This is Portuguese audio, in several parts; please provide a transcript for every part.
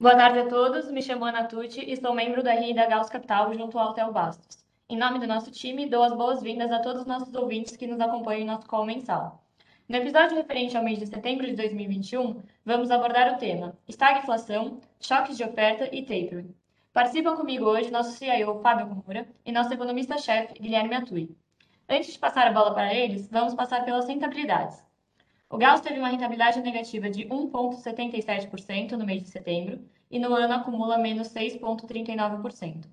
Boa tarde a todos, me chamo Ana Tucci e sou membro da RI da Gauss Capital junto ao Theo Bastos. Em nome do nosso time, dou as boas-vindas a todos os nossos ouvintes que nos acompanham em nosso call mensal. No episódio referente ao mês de setembro de 2021, vamos abordar o tema estagflação, choques de oferta e tapering. Participam comigo hoje nosso CIO Fábio Komura e nosso economista-chefe Guilherme Atui. Antes de passar a bola para eles, vamos passar pelas rentabilidades. O Gauss teve uma rentabilidade negativa de 1,77% no mês de setembro e no ano acumula menos 6,39%.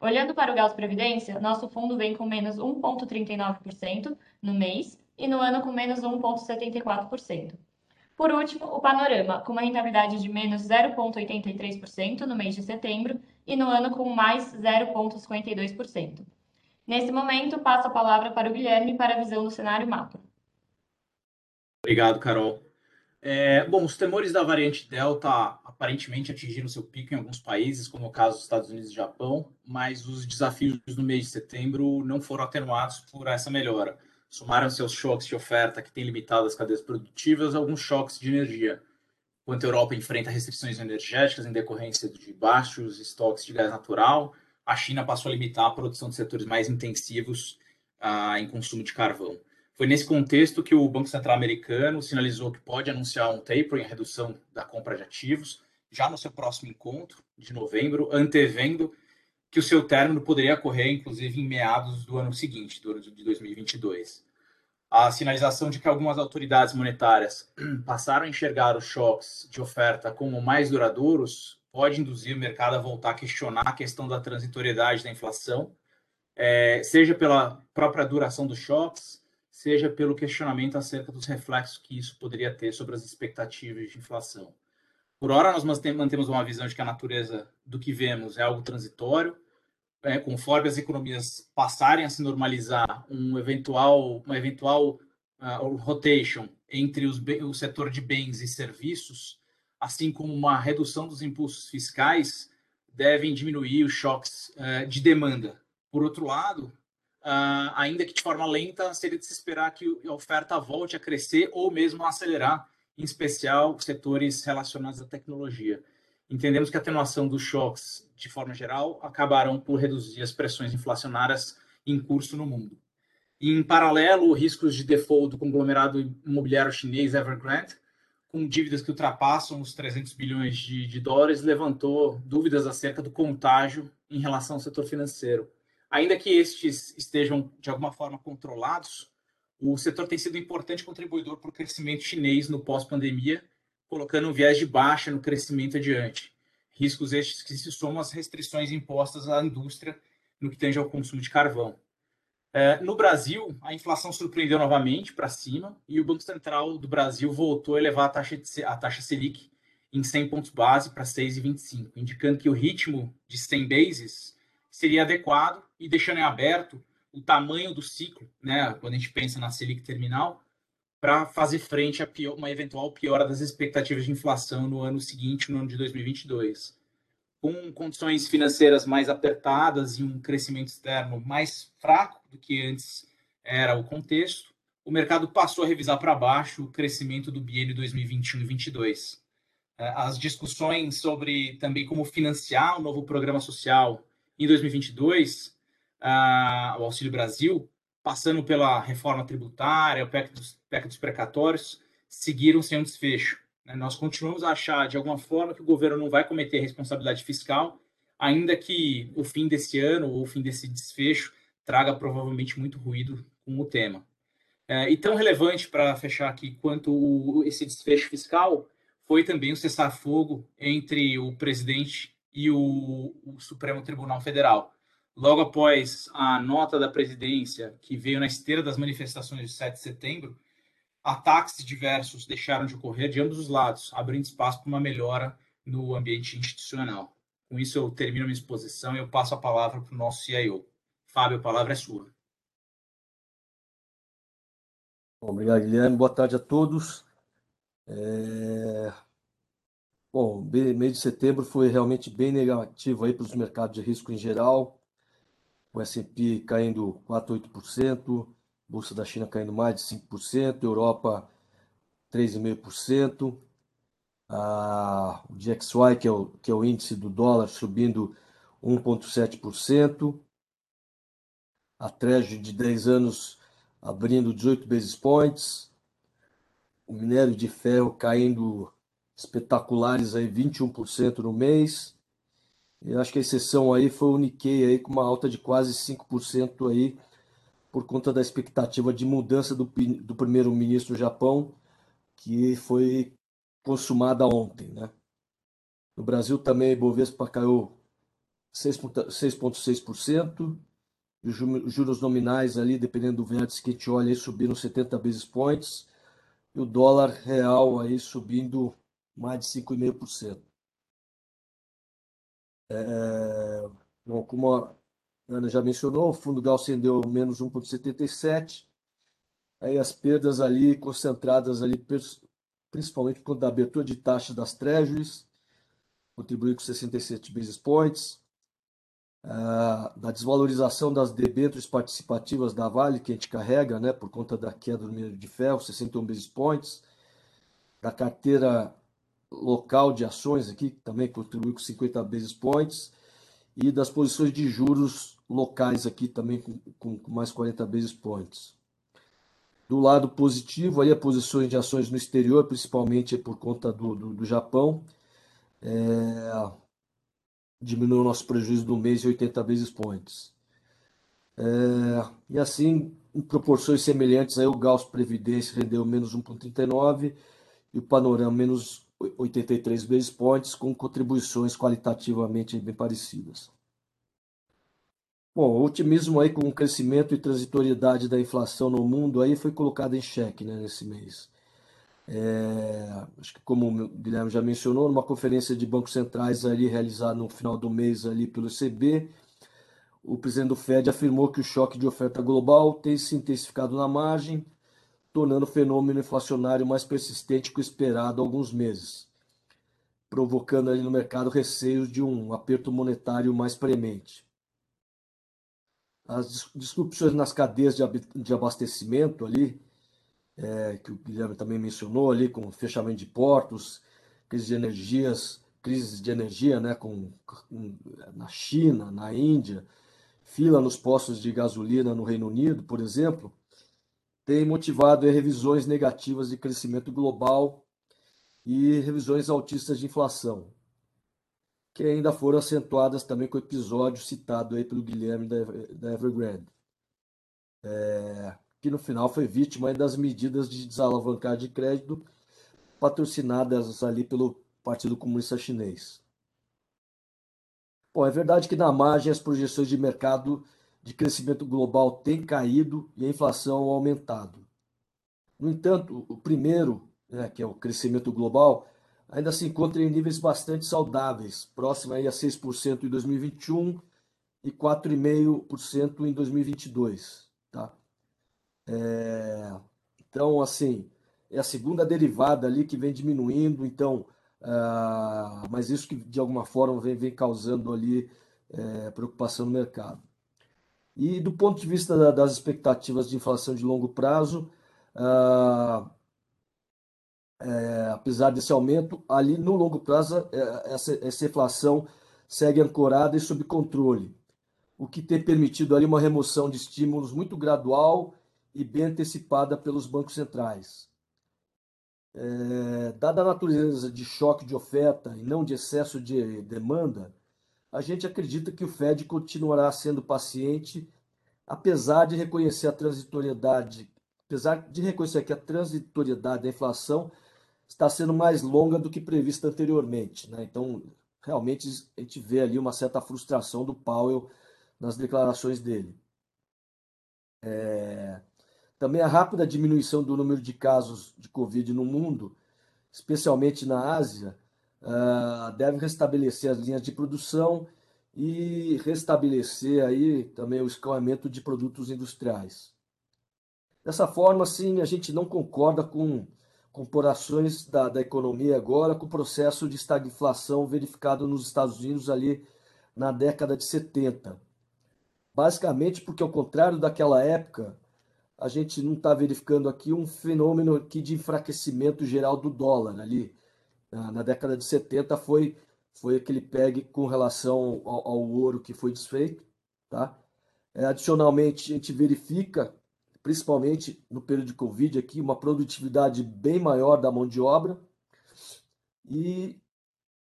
Olhando para o Gauss Previdência, nosso fundo vem com menos 1,39% no mês e no ano com menos 1,74%. Por último, o Panorama, com uma rentabilidade de menos 0,83% no mês de setembro e no ano com mais 0,52%. Nesse momento, passo a palavra para o Guilherme para a visão do cenário macro. Obrigado, Carol. É, bom, os temores da variante Delta aparentemente atingiram seu pico em alguns países, como o caso dos Estados Unidos e Japão, mas os desafios no mês de setembro não foram atenuados por essa melhora. Somaram-se aos choques de oferta que têm limitado as cadeias produtivas alguns choques de energia. Enquanto a Europa enfrenta restrições energéticas em decorrência de baixos estoques de gás natural, a China passou a limitar a produção de setores mais intensivos ah, em consumo de carvão. Foi nesse contexto que o Banco Central americano sinalizou que pode anunciar um tapering, a redução da compra de ativos, já no seu próximo encontro de novembro, antevendo que o seu término poderia ocorrer, inclusive, em meados do ano seguinte, de 2022. A sinalização de que algumas autoridades monetárias passaram a enxergar os choques de oferta como mais duradouros pode induzir o mercado a voltar a questionar a questão da transitoriedade da inflação, é, seja pela própria duração dos choques, seja pelo questionamento acerca dos reflexos que isso poderia ter sobre as expectativas de inflação. Por hora, nós mantemos uma visão de que a natureza do que vemos é algo transitório, é, conforme as economias passarem a se normalizar, um eventual, uma eventual uh, rotation entre os, o setor de bens e serviços, assim como uma redução dos impulsos fiscais, devem diminuir os choques uh, de demanda. Por outro lado, uh, ainda que de forma lenta, seria de se esperar que a oferta volte a crescer ou mesmo a acelerar, em especial setores relacionados à tecnologia. Entendemos que a atenuação dos choques, de forma geral, acabarão por reduzir as pressões inflacionárias em curso no mundo. Em paralelo, riscos de default do conglomerado imobiliário chinês Evergrande, com dívidas que ultrapassam os 300 bilhões de, de dólares, levantou dúvidas acerca do contágio em relação ao setor financeiro. Ainda que estes estejam de alguma forma controlados, o setor tem sido um importante contribuidor para o crescimento chinês no pós-pandemia, colocando um viés de baixa no crescimento adiante. Riscos estes que se somam às restrições impostas à indústria no que tange ao consumo de carvão. É, no Brasil, a inflação surpreendeu novamente para cima e o Banco Central do Brasil voltou a elevar a taxa, de, a taxa Selic em 100 pontos base para 6,25, indicando que o ritmo de 100 bases seria adequado e deixando em aberto o tamanho do ciclo, né, quando a gente pensa na Selic terminal, para fazer frente a pior, uma eventual piora das expectativas de inflação no ano seguinte, no ano de 2022. Com condições financeiras mais apertadas e um crescimento externo mais fraco do que antes era o contexto, o mercado passou a revisar para baixo o crescimento do biênio 2021 e 2022. É, as discussões sobre também como financiar o novo programa social em 2022, uh, o Auxílio Brasil, passando pela reforma tributária, o PEC dos, PEC dos precatórios, seguiram sem um desfecho. Né? Nós continuamos a achar, de alguma forma, que o governo não vai cometer responsabilidade fiscal, ainda que o fim desse ano ou o fim desse desfecho traga provavelmente muito ruído com o tema. É, e tão relevante para fechar aqui quanto o, esse desfecho fiscal foi também o cessar-fogo entre o presidente e o, o Supremo Tribunal Federal. Logo após a nota da presidência, que veio na esteira das manifestações de 7 de setembro, ataques diversos deixaram de ocorrer de ambos os lados, abrindo espaço para uma melhora no ambiente institucional. Com isso, eu termino minha exposição e eu passo a palavra para o nosso CIO. Fábio, a palavra é sua. obrigado, Guilherme. Boa tarde a todos. É... Bom, mês de setembro foi realmente bem negativo aí para os mercados de risco em geral. O S&P caindo 4,8%, Bolsa da China caindo mais de 5%, Europa 3,5%. Ah, o DXY, que é o, que é o índice do dólar, subindo 1,7%. A Treasury de 10 anos abrindo 18 basis points. O minério de ferro caindo espetaculares aí 21% no mês. Eu acho que a exceção aí foi o Nikkei aí com uma alta de quase 5% aí por conta da expectativa de mudança do, do primeiro-ministro do Japão, que foi consumada ontem, né? No Brasil também, Ibovespa caiu 6,6%. Os juros nominais ali, dependendo do vértice que a gente olha, aí, subiram 70 basis points. E o dólar real aí subindo mais de 5,5%. É, bom, como a Ana já mencionou, o fundo Gaussian deu menos 1,77. Aí as perdas ali concentradas ali, principalmente quando a abertura de taxa das treasuries, contribuiu com 67 basis points. Uh, da desvalorização das debêntures participativas da Vale, que a gente carrega, né, por conta da queda do minério de ferro, 61 basis points. Da carteira local de ações aqui, que também contribuiu com 50 basis points. E das posições de juros locais aqui também com, com mais 40 basis points. Do lado positivo, aí, posições de ações no exterior, principalmente por conta do, do, do Japão, é, diminuiu o nosso prejuízo do mês em 80 basis points. É, e assim, em proporções semelhantes, aí, o Gauss Previdência rendeu menos 1,39 e o Panorama menos 83 basis points, com contribuições qualitativamente bem parecidas. Bom, o otimismo aí com o crescimento e transitoriedade da inflação no mundo aí foi colocado em xeque né, nesse mês. É, acho que como o Guilherme já mencionou, numa conferência de bancos centrais ali realizada no final do mês ali pelo ECB, o presidente do Fed afirmou que o choque de oferta global tem se intensificado na margem, tornando o fenômeno inflacionário mais persistente que o esperado há alguns meses, provocando ali no mercado receios de um aperto monetário mais premente. As disrupções nas cadeias de abastecimento ali, é, que o Guilherme também mencionou ali, com fechamento de portos, crise de energias, crises de energia, né, com, com, na China, na Índia, fila nos postos de gasolina no Reino Unido, por exemplo, tem motivado revisões negativas de crescimento global e revisões altistas de inflação que ainda foram acentuadas também com o episódio citado aí pelo Guilherme da, Evergrande, é, que no final foi vítima das medidas de desalavancar de crédito patrocinadas ali pelo Partido Comunista Chinês. Bom, é verdade que na margem as projeções de mercado de crescimento global têm caído e a inflação aumentado. No entanto, o primeiro, né, que é o crescimento global, ainda se encontra em níveis bastante saudáveis, próximo aí a 6% em 2021 e 4,5% em 2022. Tá? É, então, assim, é a segunda derivada ali que vem diminuindo, então, uh, mas isso que de alguma forma vem, vem causando ali é, preocupação no mercado. E do ponto de vista da, das expectativas de inflação de longo prazo, uh, é, apesar desse aumento, ali no longo prazo, é, essa, essa inflação segue ancorada e sob controle, o que tem permitido ali uma remoção de estímulos muito gradual e bem antecipada pelos bancos centrais. É, dada a natureza de choque de oferta e não de excesso de demanda, a gente acredita que o Fed continuará sendo paciente, apesar de reconhecer a transitoriedade, apesar de reconhecer que a transitoriedade da inflação está sendo mais longa do que prevista anteriormente. Né? Então, realmente, a gente vê ali uma certa frustração do Powell nas declarações dele. É... Também a rápida diminuição do número de casos de Covid no mundo, especialmente na Ásia, uh, deve restabelecer as linhas de produção e restabelecer aí também o escoamento de produtos industriais. Dessa forma, sim, a gente não concorda com comparações da, da economia agora com o processo de estagflação verificado nos Estados Unidos ali na década de 70. Basicamente porque, ao contrário daquela época, a gente não está verificando aqui um fenômeno aqui de enfraquecimento geral do dólar ali, na década de 70 foi, foi aquele PEG com relação ao, ao ouro que foi desfeito. Tá? É, adicionalmente, a gente verifica, principalmente no período de Covid aqui, uma produtividade bem maior da mão de obra e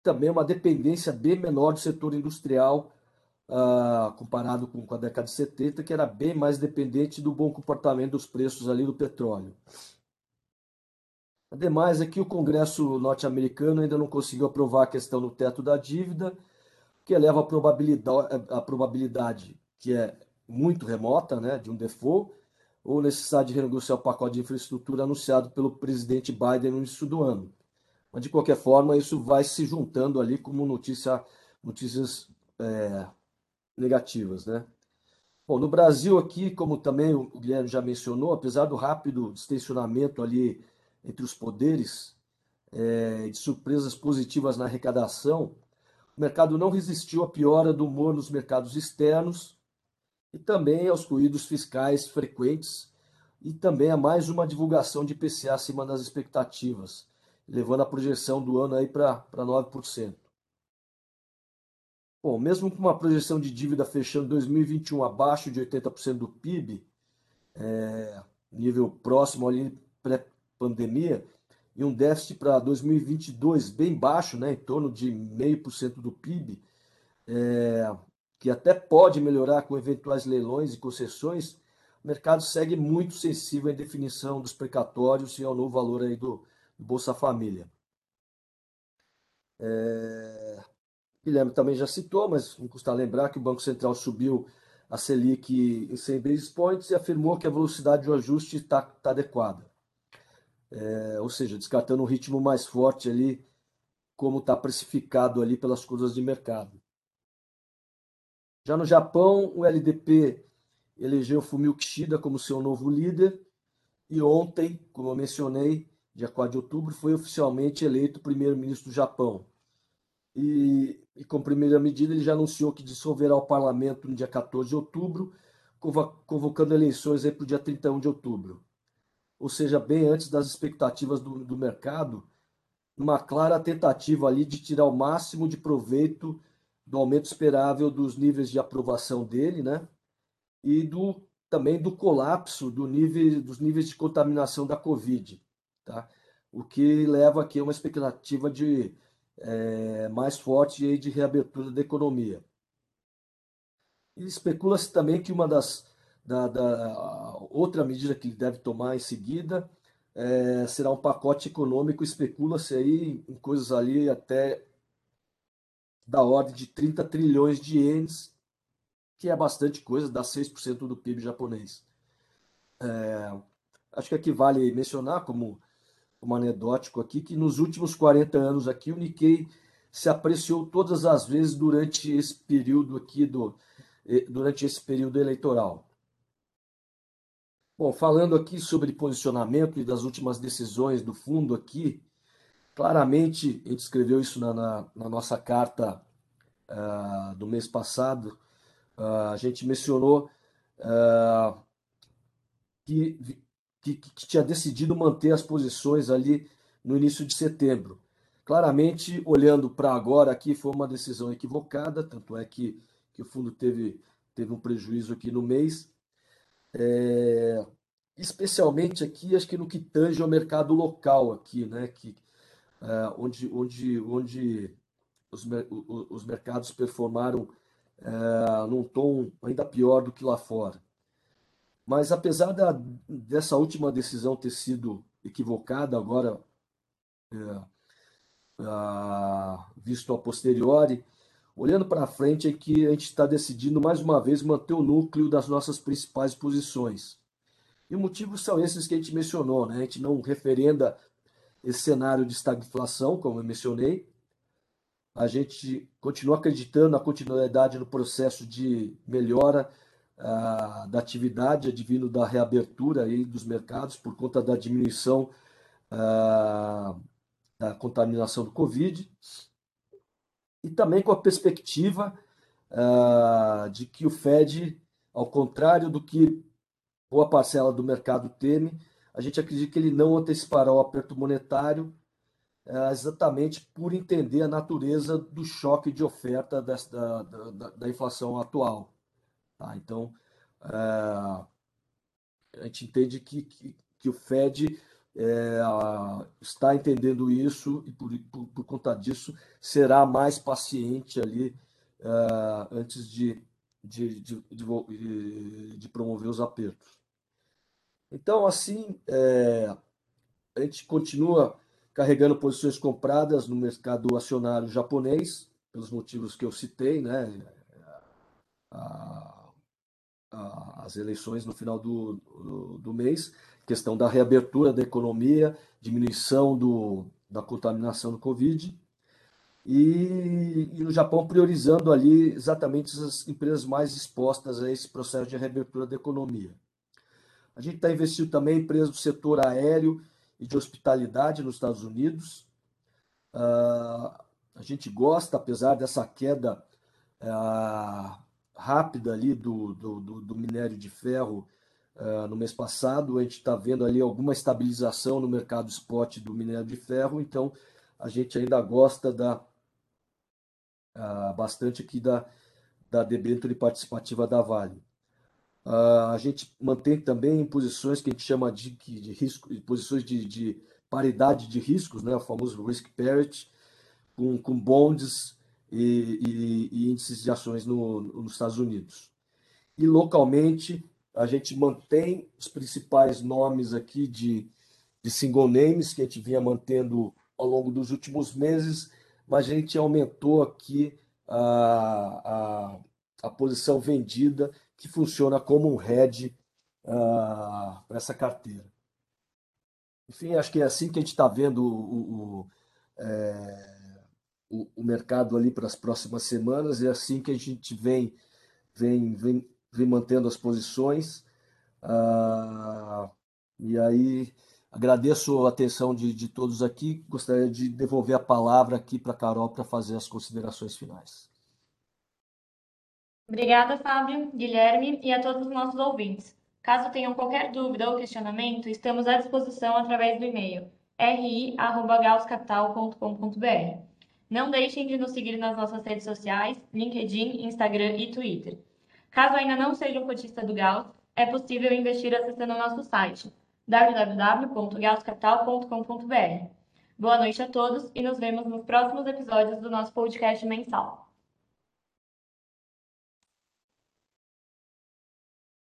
também uma dependência bem menor do setor industrial uh, comparado com, com, a década de 70, que era bem mais dependente do bom comportamento dos preços ali do petróleo. Ademais, aqui o Congresso norte-americano ainda não conseguiu aprovar a questão do teto da dívida, que eleva a probabilidade, a probabilidade que é muito remota né, de um default, ou necessidade de renegociar o pacote de infraestrutura anunciado pelo presidente Biden no início do ano. Mas, de qualquer forma, isso vai se juntando ali como notícia, notícias é, negativas, né? Bom, no Brasil aqui, como também o Guilherme já mencionou, apesar do rápido distensionamento ali entre os poderes, é, de surpresas positivas na arrecadação, o mercado não resistiu à piora do humor nos mercados externos e também aos ruídos fiscais frequentes e também a mais uma divulgação de IPCA acima das expectativas, levando a projeção do ano aí para 9%. Bom, mesmo com uma projeção de dívida fechando 2021 abaixo de 80% do PIB, é, nível próximo ali pré-pandemia, e um déficit para 2022 bem baixo, né, em torno de 0,5% do PIB, é, que até pode melhorar com eventuais leilões e concessões, o mercado segue muito sensível à definição dos precatórios e ao novo valor aí do, do Bolsa Família. É, Guilherme também já citou, mas não custa lembrar que o Banco Central subiu a Selic em 100 basis points e afirmou que a velocidade de ajuste está tá adequada. É, ou seja, descartando um ritmo mais forte ali, como está precificado ali pelas coisas de mercado. Já no Japão, o LDP elegeu Fumio Kishida como seu novo líder e ontem, como eu mencionei, dia 4 de outubro, foi oficialmente eleito primeiro-ministro do Japão. E, e como primeira medida, ele já anunciou que dissolverá o parlamento no dia 14 de outubro, convocando eleições para o dia 31 de outubro. Ou seja, bem antes das expectativas do, do mercado, uma clara tentativa ali de tirar o máximo de proveito do aumento esperável dos níveis de aprovação dele, né? E do também do colapso do nível, dos níveis de contaminação da Covid, tá? O que leva aqui a uma expectativa de é, mais forte de reabertura da economia. E especula-se também que uma das da, da, outra medida que ele deve tomar em seguida é, será um pacote econômico, especula-se aí em coisas ali até da ordem de 30 trilhões de ienes, que é bastante coisa, dá 6% do PIB japonês. É, acho que aqui vale mencionar como como anedótico aqui, que nos últimos 40 anos aqui o Nikkei se apreciou todas as vezes durante esse período aqui do durante esse período eleitoral. Bom, falando aqui sobre posicionamento e das últimas decisões do fundo aqui, claramente a gente escreveu isso na, na, na nossa carta uh, do mês passado, uh, a gente mencionou uh, que que, que tinha decidido manter as posições ali no início de setembro. Claramente, olhando para agora aqui, foi uma decisão equivocada, tanto é que, que o fundo teve, teve um prejuízo aqui no mês. É, especialmente aqui, acho que no que tange ao mercado local aqui, né? Que, é, onde, onde, onde os, os mercados performaram é, num tom ainda pior do que lá fora. Mas apesar da, dessa última decisão ter sido equivocada, agora é, a, visto a posteriori, olhando para frente é que a gente está decidindo mais uma vez manter o núcleo das nossas principais posições. E os motivos são esses que a gente mencionou, né? A gente não referenda esse cenário de estagflação, como eu mencionei. A gente continua acreditando na continuidade no processo de melhora da atividade advindo da reabertura aí dos mercados por conta da diminuição da contaminação do Covid e também com a perspectiva de que o Fed, ao contrário do que boa parcela do mercado teme, a gente acredita que ele não antecipará o aperto monetário é, exatamente por entender a natureza do choque de oferta da, da, da inflação atual. Tá? Então, é, a gente entende que, que, que o Fed é, está entendendo isso e, por, por, por, conta disso, será mais paciente ali é, antes de, de, de, de, promover os apertos. Então, assim, é, a gente continua carregando posições compradas no mercado acionário japonês, pelos motivos que eu citei, né? A, as eleições no final do, do, do, mês, questão da reabertura da economia, diminuição do, da contaminação do Covid, e, e no Japão priorizando ali exatamente as empresas mais expostas a esse processo de reabertura da economia. A gente está investindo também em empresas do setor aéreo, e de hospitalidade nos Estados Unidos. Uh, a gente gosta, apesar dessa queda uh, rápida ali do, do, do, minério de ferro uh, no mês passado, a gente está vendo ali alguma estabilização no mercado spot do minério de ferro, então a gente ainda gosta da, bastante aqui da, da debênture participativa da Vale. Uh, a gente mantém também posições que a gente chama de, de risco, posições de, de, paridade de riscos, né, o famoso risk parity, com, com bonds e, e, e índices de ações no, nos Estados Unidos. E localmente, a gente mantém os principais nomes aqui de, de single names que a gente vinha mantendo ao longo dos últimos meses, mas a gente aumentou aqui a, a, a posição vendida que funciona como um hedge uh, para essa carteira. Enfim, acho que é assim que a gente está vendo o, o, é, o, o, mercado ali para as próximas semanas, é assim que a gente vem, vem, vem, vem mantendo as posições. Uh, e aí, agradeço a atenção de, de todos aqui. Gostaria de devolver a palavra aqui para a Carol para fazer as considerações finais. Obrigada, Fábio, Guilherme e a todos os nossos ouvintes. Caso tenham qualquer dúvida ou questionamento, estamos à disposição através do e-mail ri@gauscapital.com.br. Não deixem de nos seguir nas nossas redes sociais, LinkedIn, Instagram e Twitter. Caso ainda não seja um cotista do Gauss, é possível investir acessando o nosso site www.gauscapital.com.br. Boa noite a todos e nos vemos nos próximos episódios do nosso podcast mensal.